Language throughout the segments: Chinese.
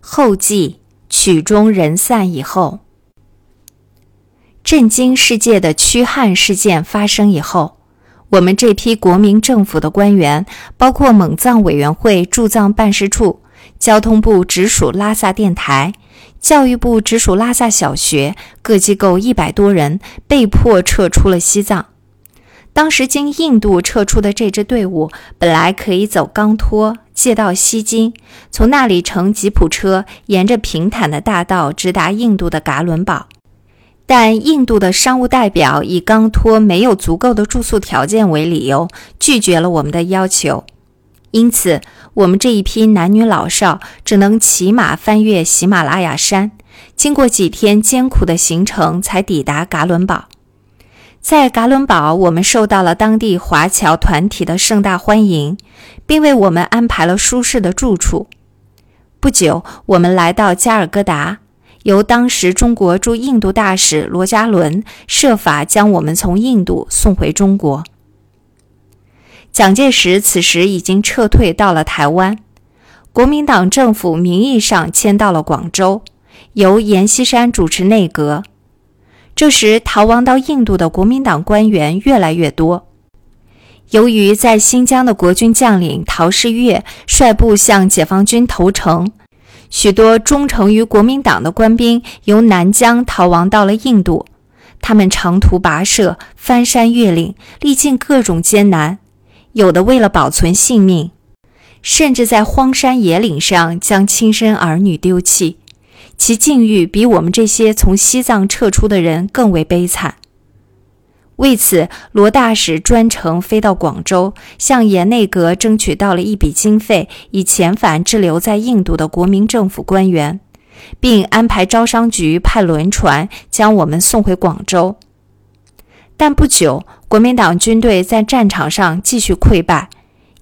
后记：曲终人散以后，震惊世界的驱汉事件发生以后，我们这批国民政府的官员，包括蒙藏委员会驻藏办事处、交通部直属拉萨电台、教育部直属拉萨小学各机构一百多人，被迫撤出了西藏。当时经印度撤出的这支队伍，本来可以走冈托，借道西京，从那里乘吉普车，沿着平坦的大道直达印度的噶伦堡。但印度的商务代表以冈托没有足够的住宿条件为理由，拒绝了我们的要求。因此，我们这一批男女老少只能骑马翻越喜马拉雅山，经过几天艰苦的行程，才抵达噶伦堡。在噶伦堡，我们受到了当地华侨团体的盛大欢迎，并为我们安排了舒适的住处。不久，我们来到加尔各答，由当时中国驻印度大使罗家伦设法将我们从印度送回中国。蒋介石此时已经撤退到了台湾，国民党政府名义上迁到了广州，由阎锡山主持内阁。这时，逃亡到印度的国民党官员越来越多。由于在新疆的国军将领陶世岳率部向解放军投诚，许多忠诚于国民党的官兵由南疆逃亡到了印度。他们长途跋涉，翻山越岭，历尽各种艰难，有的为了保存性命，甚至在荒山野岭上将亲生儿女丢弃。其境遇比我们这些从西藏撤出的人更为悲惨。为此，罗大使专程飞到广州，向阎内阁争取到了一笔经费，以遣返滞留在印度的国民政府官员，并安排招商局派轮船将我们送回广州。但不久，国民党军队在战场上继续溃败，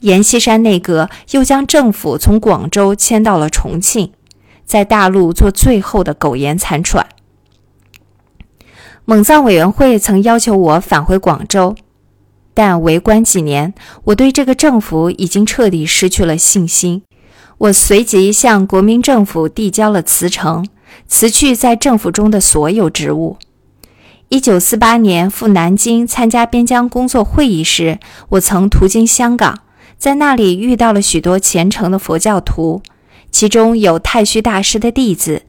阎锡山内阁又将政府从广州迁到了重庆。在大陆做最后的苟延残喘。蒙藏委员会曾要求我返回广州，但为官几年，我对这个政府已经彻底失去了信心。我随即向国民政府递交了辞呈，辞去在政府中的所有职务。一九四八年赴南京参加边疆工作会议时，我曾途经香港，在那里遇到了许多虔诚的佛教徒。其中有太虚大师的弟子，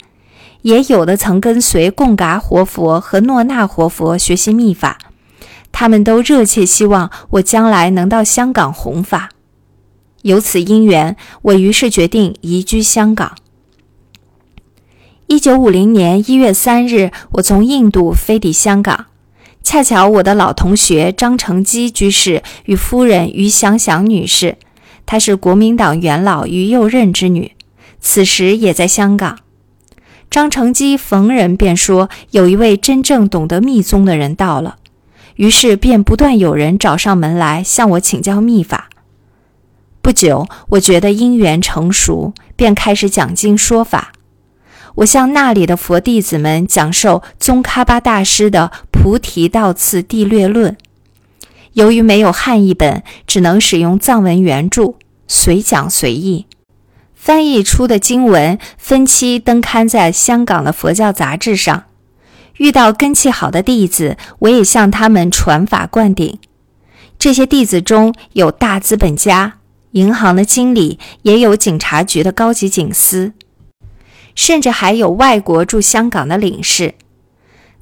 也有的曾跟随贡嘎活佛和诺那活佛学习秘法。他们都热切希望我将来能到香港弘法。由此因缘，我于是决定移居香港。一九五零年一月三日，我从印度飞抵香港，恰巧我的老同学张成基居士与夫人于祥祥女士，她是国民党元老于右任之女。此时也在香港，张成基逢人便说：“有一位真正懂得密宗的人到了。”于是便不断有人找上门来向我请教秘法。不久，我觉得因缘成熟，便开始讲经说法。我向那里的佛弟子们讲授宗喀巴大师的《菩提道次第略论》。由于没有汉译本，只能使用藏文原著，随讲随译。翻译出的经文分期登刊在香港的佛教杂志上。遇到根气好的弟子，我也向他们传法灌顶。这些弟子中有大资本家、银行的经理，也有警察局的高级警司，甚至还有外国驻香港的领事。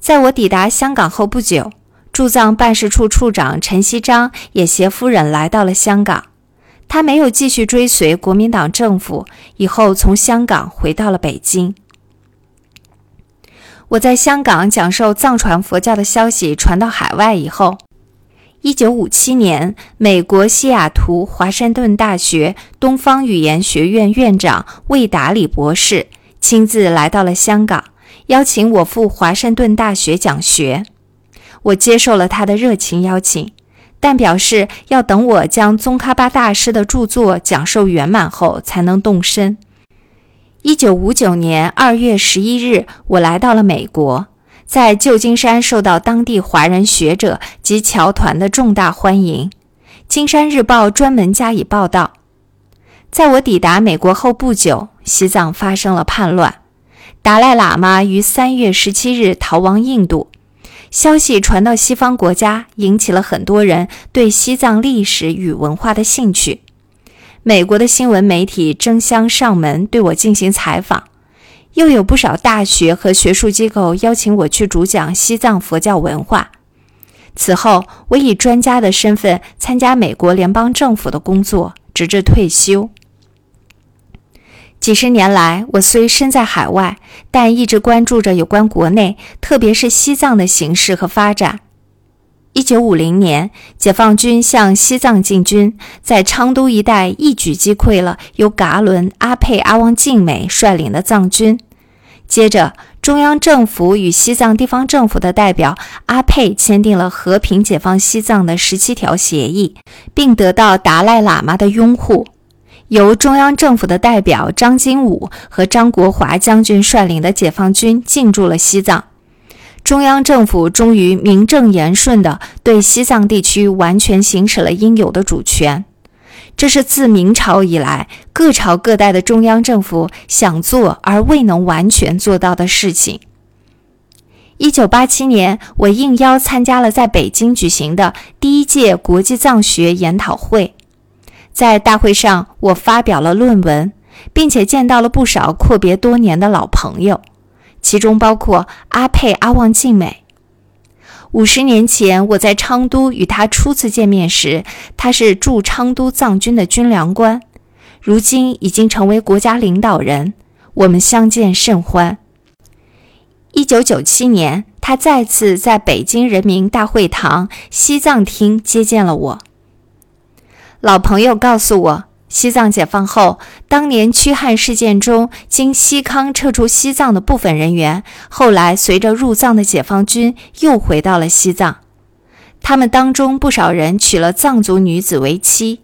在我抵达香港后不久，驻藏办事处处长陈锡章也携夫人来到了香港。他没有继续追随国民党政府，以后从香港回到了北京。我在香港讲授藏传佛教的消息传到海外以后，一九五七年，美国西雅图华盛顿大学东方语言学院院长魏达里博士亲自来到了香港，邀请我赴华盛顿大学讲学。我接受了他的热情邀请。但表示要等我将宗喀巴大师的著作讲授圆满后才能动身。一九五九年二月十一日，我来到了美国，在旧金山受到当地华人学者及侨团的重大欢迎。《金山日报》专门加以报道。在我抵达美国后不久，西藏发生了叛乱，达赖喇嘛于三月十七日逃亡印度。消息传到西方国家，引起了很多人对西藏历史与文化的兴趣。美国的新闻媒体争相上门对我进行采访，又有不少大学和学术机构邀请我去主讲西藏佛教文化。此后，我以专家的身份参加美国联邦政府的工作，直至退休。几十年来，我虽身在海外，但一直关注着有关国内，特别是西藏的形势和发展。一九五零年，解放军向西藏进军，在昌都一带一举击溃了由噶伦、阿佩、阿旺晋美率领的藏军。接着，中央政府与西藏地方政府的代表阿佩签订了和平解放西藏的十七条协议，并得到达赖喇嘛的拥护。由中央政府的代表张经武和张国华将军率领的解放军进驻了西藏。中央政府终于名正言顺地对西藏地区完全行使了应有的主权。这是自明朝以来各朝各代的中央政府想做而未能完全做到的事情。一九八七年，我应邀参加了在北京举行的第一届国际藏学研讨会。在大会上，我发表了论文，并且见到了不少阔别多年的老朋友，其中包括阿佩阿旺晋美。五十年前，我在昌都与他初次见面时，他是驻昌都藏军的军粮官，如今已经成为国家领导人。我们相见甚欢。一九九七年，他再次在北京人民大会堂西藏厅接见了我。老朋友告诉我。西藏解放后，当年驱汉事件中，经西康撤出西藏的部分人员，后来随着入藏的解放军又回到了西藏。他们当中不少人娶了藏族女子为妻，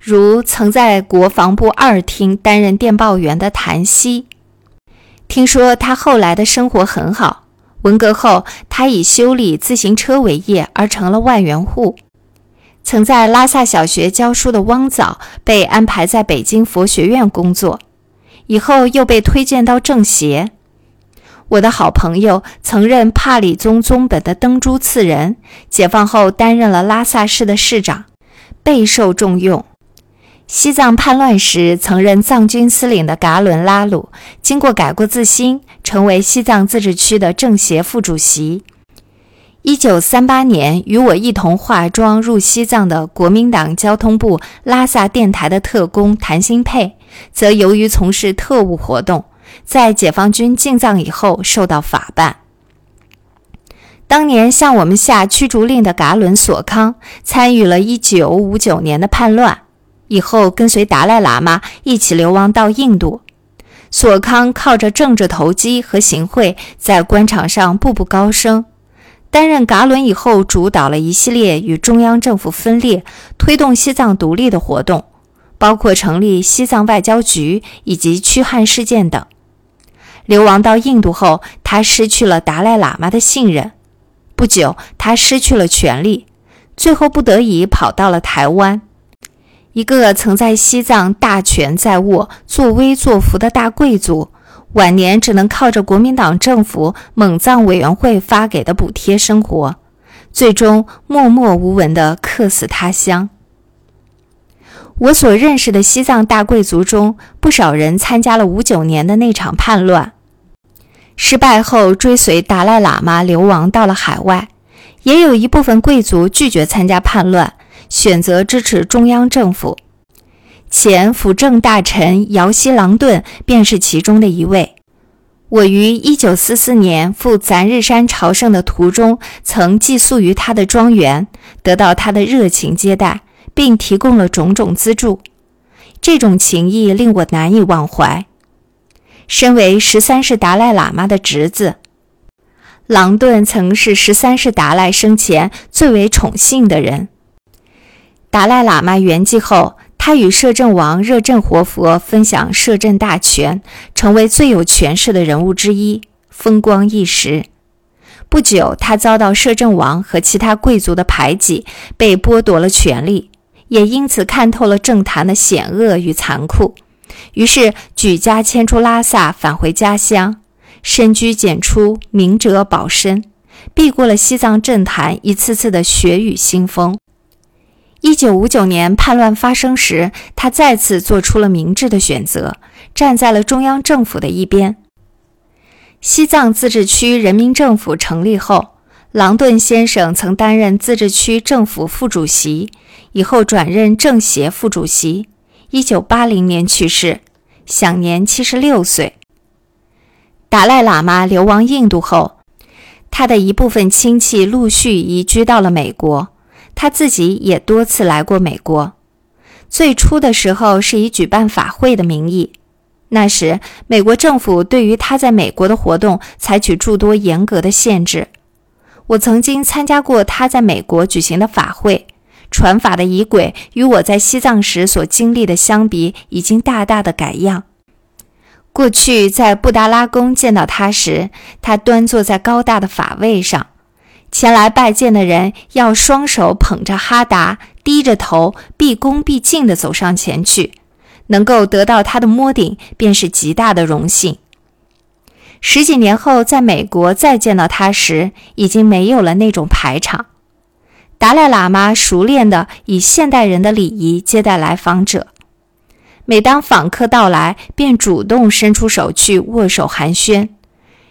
如曾在国防部二厅担任电报员的谭希。听说他后来的生活很好。文革后，他以修理自行车为业，而成了万元户。曾在拉萨小学教书的汪藻被安排在北京佛学院工作，以后又被推荐到政协。我的好朋友曾任帕里宗宗本的登珠次人，解放后担任了拉萨市的市长，备受重用。西藏叛乱时曾任藏军司令的噶伦拉鲁，经过改过自新，成为西藏自治区的政协副主席。一九三八年，与我一同化妆入西藏的国民党交通部拉萨电台的特工谭新佩，则由于从事特务活动，在解放军进藏以后受到法办。当年向我们下驱逐令的噶伦索康，参与了一九五九年的叛乱，以后跟随达赖喇嘛一起流亡到印度。索康靠着政治投机和行贿，在官场上步步高升。担任噶伦以后，主导了一系列与中央政府分裂、推动西藏独立的活动，包括成立西藏外交局以及驱汉事件等。流亡到印度后，他失去了达赖喇嘛的信任。不久，他失去了权力，最后不得已跑到了台湾。一个曾在西藏大权在握、作威作福的大贵族。晚年只能靠着国民党政府蒙藏委员会发给的补贴生活，最终默默无闻地客死他乡。我所认识的西藏大贵族中，不少人参加了五九年的那场叛乱，失败后追随达赖喇嘛流亡到了海外；也有一部分贵族拒绝参加叛乱，选择支持中央政府。前辅政大臣姚希郎顿便是其中的一位。我于1944年赴咱日山朝圣的途中，曾寄宿于他的庄园，得到他的热情接待，并提供了种种资助。这种情谊令我难以忘怀。身为十三世达赖喇嘛的侄子，郎顿曾是十三世达赖生前最为宠幸的人。达赖喇嘛圆寂后。他与摄政王热振活佛分享摄政大权，成为最有权势的人物之一，风光一时。不久，他遭到摄政王和其他贵族的排挤，被剥夺了权力，也因此看透了政坛的险恶与残酷，于是举家迁出拉萨，返回家乡，深居简出，明哲保身，避过了西藏政坛一次次的血雨腥风。一九五九年叛乱发生时，他再次做出了明智的选择，站在了中央政府的一边。西藏自治区人民政府成立后，郎顿先生曾担任自治区政府副主席，以后转任政协副主席。一九八零年去世，享年七十六岁。达赖喇嘛流亡印度后，他的一部分亲戚陆续移居到了美国，他自己也多次来过美国。最初的时候是以举办法会的名义。那时，美国政府对于他在美国的活动采取诸多严格的限制。我曾经参加过他在美国举行的法会，传法的仪轨与我在西藏时所经历的相比，已经大大的改样。过去在布达拉宫见到他时，他端坐在高大的法位上，前来拜见的人要双手捧着哈达，低着头，毕恭毕敬地走上前去。能够得到他的摸顶，便是极大的荣幸。十几年后，在美国再见到他时，已经没有了那种排场。达赖喇嘛熟练地以现代人的礼仪接待来访者，每当访客到来，便主动伸出手去握手寒暄，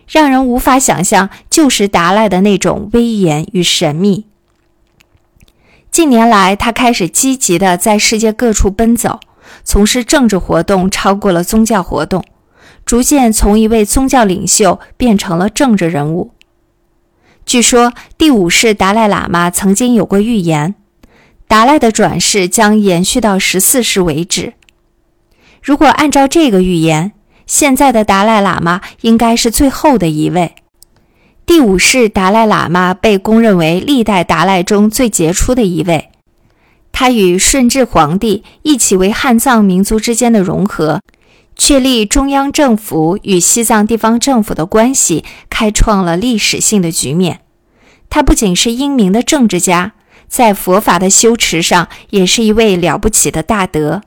让人无法想象旧时达赖的那种威严与神秘。近年来，他开始积极地在世界各处奔走。从事政治活动超过了宗教活动，逐渐从一位宗教领袖变成了政治人物。据说第五世达赖喇嘛曾经有过预言，达赖的转世将延续到十四世为止。如果按照这个预言，现在的达赖喇嘛应该是最后的一位。第五世达赖喇嘛被公认为历代达赖中最杰出的一位。他与顺治皇帝一起为汉藏民族之间的融合，确立中央政府与西藏地方政府的关系，开创了历史性的局面。他不仅是英明的政治家，在佛法的修持上也是一位了不起的大德。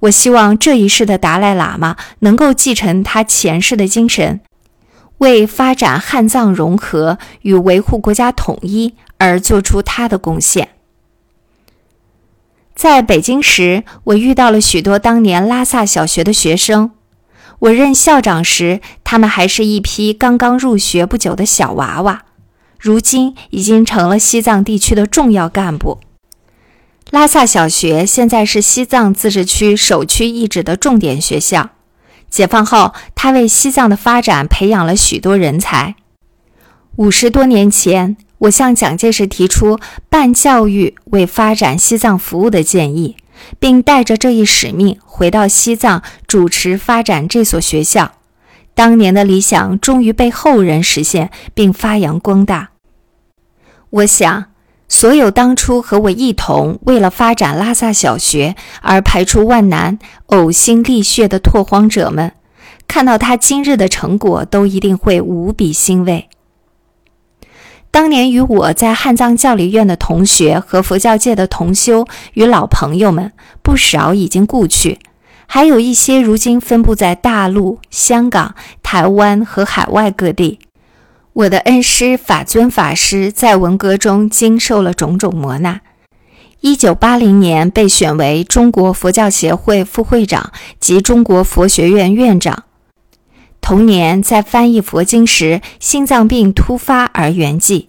我希望这一世的达赖喇嘛能够继承他前世的精神，为发展汉藏融合与维护国家统一而做出他的贡献。在北京时，我遇到了许多当年拉萨小学的学生。我任校长时，他们还是一批刚刚入学不久的小娃娃，如今已经成了西藏地区的重要干部。拉萨小学现在是西藏自治区首屈一指的重点学校。解放后，他为西藏的发展培养了许多人才。五十多年前。我向蒋介石提出办教育为发展西藏服务的建议，并带着这一使命回到西藏主持发展这所学校。当年的理想终于被后人实现并发扬光大。我想，所有当初和我一同为了发展拉萨小学而排除万难、呕心沥血的拓荒者们，看到他今日的成果，都一定会无比欣慰。当年与我在汉藏教理院的同学和佛教界的同修与老朋友们，不少已经故去，还有一些如今分布在大陆、香港、台湾和海外各地。我的恩师法尊法师在文革中经受了种种磨难，一九八零年被选为中国佛教协会副会长及中国佛学院院长。同年，在翻译佛经时，心脏病突发而圆寂。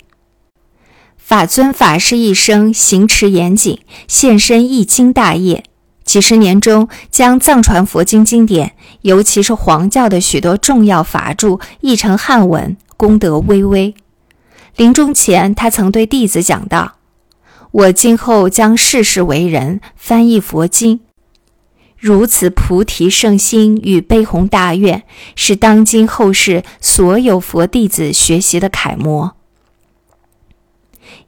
法尊法师一生行持严谨，献身译经大业，几十年中将藏传佛经经典，尤其是黄教的许多重要法著译成汉文，功德巍巍。临终前，他曾对弟子讲道：“我今后将世世为人，翻译佛经。”如此菩提圣心与悲鸿大愿，是当今后世所有佛弟子学习的楷模。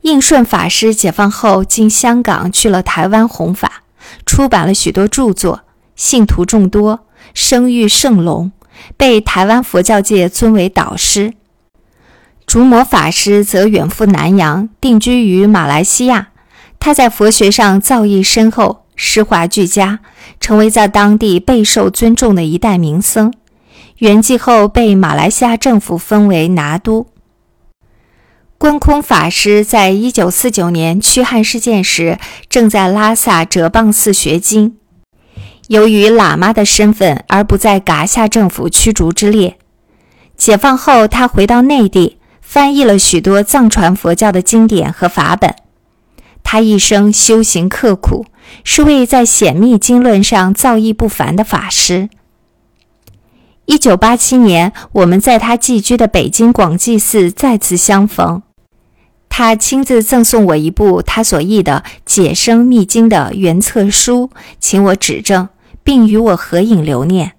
应顺法师解放后，经香港去了台湾弘法，出版了许多著作，信徒众多，声誉甚隆，被台湾佛教界尊为导师。竺摩法师则远赴南洋，定居于马来西亚。他在佛学上造诣深厚。诗画俱佳，成为在当地备受尊重的一代名僧。圆寂后，被马来西亚政府封为拿督。观空法师在一九四九年驱汉事件时，正在拉萨哲蚌寺学经。由于喇嘛的身份，而不在噶夏政府驱逐之列。解放后，他回到内地，翻译了许多藏传佛教的经典和法本。他一生修行刻苦，是位在显密经论上造诣不凡的法师。一九八七年，我们在他寄居的北京广济寺再次相逢，他亲自赠送我一部他所译的《解生密经》的原册书，请我指正，并与我合影留念。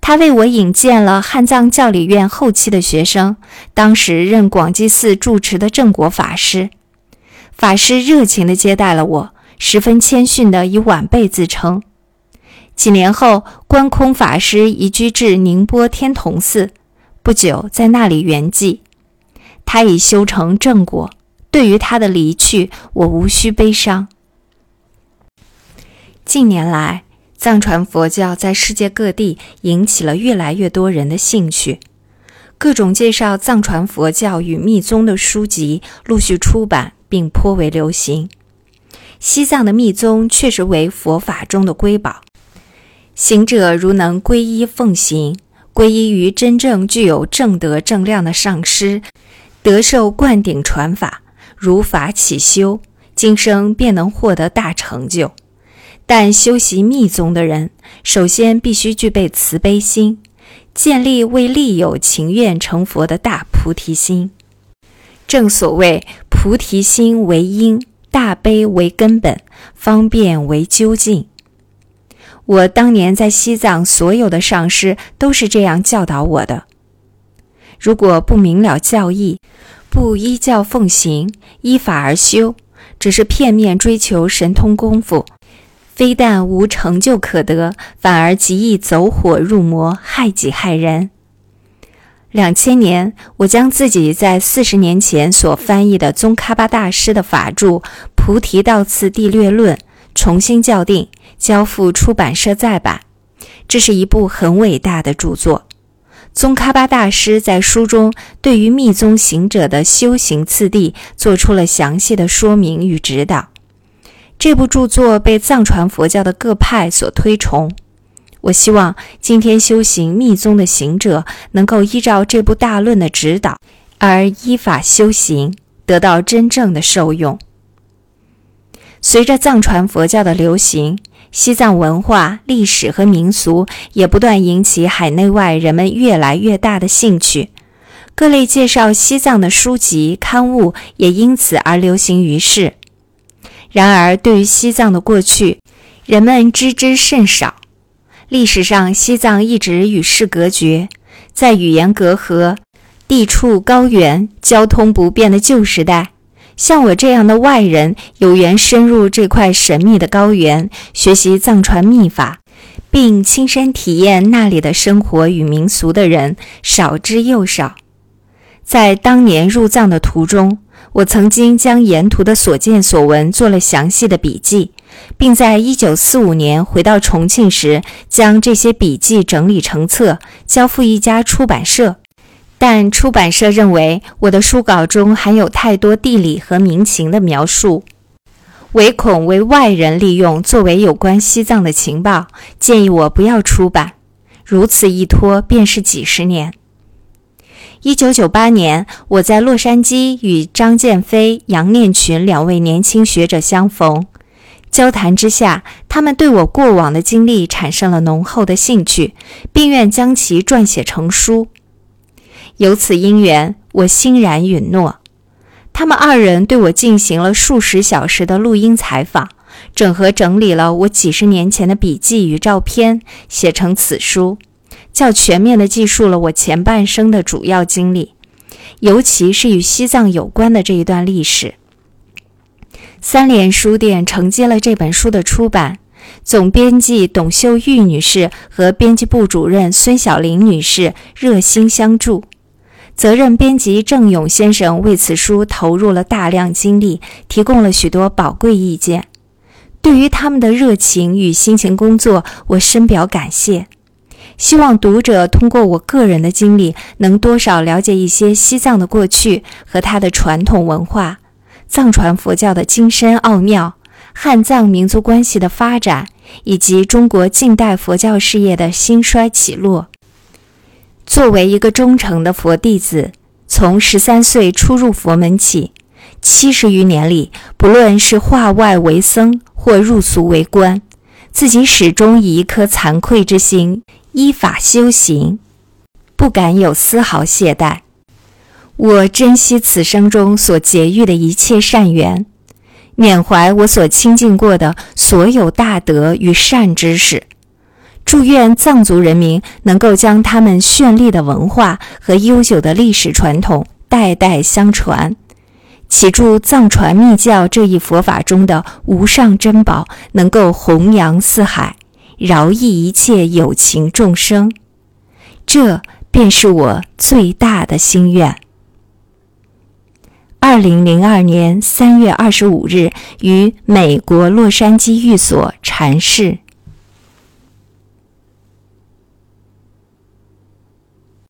他为我引荐了汉藏教理院后期的学生，当时任广济寺住持的正果法师。法师热情地接待了我，十分谦逊地以晚辈自称。几年后，观空法师移居至宁波天童寺，不久在那里圆寂。他已修成正果，对于他的离去，我无需悲伤。近年来，藏传佛教在世界各地引起了越来越多人的兴趣，各种介绍藏传佛教与密宗的书籍陆续出版。并颇为流行。西藏的密宗确实为佛法中的瑰宝，行者如能皈依奉行，皈依于真正具有正德正量的上师，得受灌顶传法，如法起修，今生便能获得大成就。但修习密宗的人，首先必须具备慈悲心，建立为利友情愿成佛的大菩提心。正所谓菩提心为因，大悲为根本，方便为究竟。我当年在西藏，所有的上师都是这样教导我的。如果不明了教义，不依教奉行，依法而修，只是片面追求神通功夫，非但无成就可得，反而极易走火入魔，害己害人。两千年，我将自己在四十年前所翻译的宗喀巴大师的法著《菩提道次第略论》重新校订，交付出版社再版。这是一部很伟大的著作。宗喀巴大师在书中对于密宗行者的修行次第做出了详细的说明与指导。这部著作被藏传佛教的各派所推崇。我希望今天修行密宗的行者能够依照这部大论的指导，而依法修行，得到真正的受用。随着藏传佛教的流行，西藏文化、历史和民俗也不断引起海内外人们越来越大的兴趣，各类介绍西藏的书籍刊物也因此而流行于世。然而，对于西藏的过去，人们知之甚少。历史上，西藏一直与世隔绝，在语言隔阂、地处高原、交通不便的旧时代，像我这样的外人有缘深入这块神秘的高原，学习藏传秘法，并亲身体验那里的生活与民俗的人少之又少。在当年入藏的途中，我曾经将沿途的所见所闻做了详细的笔记。并在1945年回到重庆时，将这些笔记整理成册，交付一家出版社。但出版社认为我的书稿中含有太多地理和民情的描述，唯恐为外人利用作为有关西藏的情报，建议我不要出版。如此一拖便是几十年。1998年，我在洛杉矶与张建飞、杨念群两位年轻学者相逢。交谈之下，他们对我过往的经历产生了浓厚的兴趣，并愿将其撰写成书。由此因缘，我欣然允诺。他们二人对我进行了数十小时的录音采访，整合整理了我几十年前的笔记与照片，写成此书，较全面地记述了我前半生的主要经历，尤其是与西藏有关的这一段历史。三联书店承接了这本书的出版，总编辑董秀玉女士和编辑部主任孙晓玲女士热心相助，责任编辑郑勇先生为此书投入了大量精力，提供了许多宝贵意见。对于他们的热情与辛勤工作，我深表感谢。希望读者通过我个人的经历，能多少了解一些西藏的过去和它的传统文化、藏传佛教的精深奥妙、汉藏民族关系的发展，以及中国近代佛教事业的兴衰起落。作为一个忠诚的佛弟子，从十三岁初入佛门起，七十余年里，不论是化外为僧或入俗为官，自己始终以一颗惭愧之心。依法修行，不敢有丝毫懈怠。我珍惜此生中所结遇的一切善缘，缅怀我所亲近过的所有大德与善知识。祝愿藏族人民能够将他们绚丽的文化和悠久的历史传统代代相传，祈祝藏传密教这一佛法中的无上珍宝能够弘扬四海。饶益一切有情众生，这便是我最大的心愿。二零零二年三月二十五日，于美国洛杉矶寓所禅释。